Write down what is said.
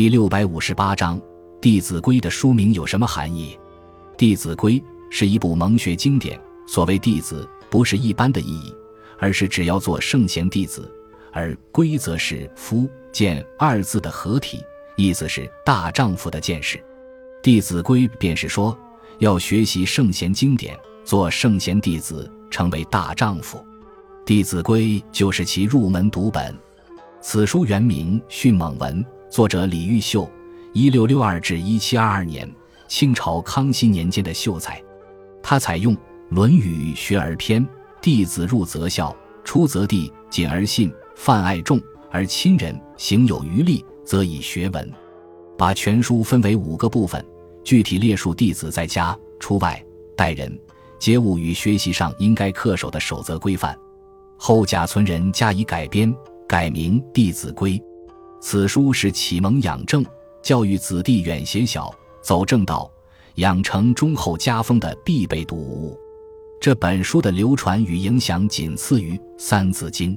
第六百五十八章《弟子规》的书名有什么含义？《弟子规》是一部蒙学经典。所谓弟子，不是一般的意义，而是只要做圣贤弟子；而规则是夫见二字的合体，意思是大丈夫的见识。《弟子规》便是说，要学习圣贤经典，做圣贤弟子，成为大丈夫。《弟子规》就是其入门读本。此书原名《训猛文》，作者李毓秀，一六六二至一七二二年，清朝康熙年间的秀才。他采用《论语》学而篇，弟子入则孝，出则弟，谨而信，泛爱众而亲仁，行有余力，则以学文。把全书分为五个部分，具体列述弟子在家、出外、待人、接物与学习上应该恪守的守则规范。后贾存仁加以改编。改名《弟子规》，此书是启蒙养正、教育子弟远贤小、走正道、养成忠厚家风的必备读物。这本书的流传与影响仅次于《三字经》。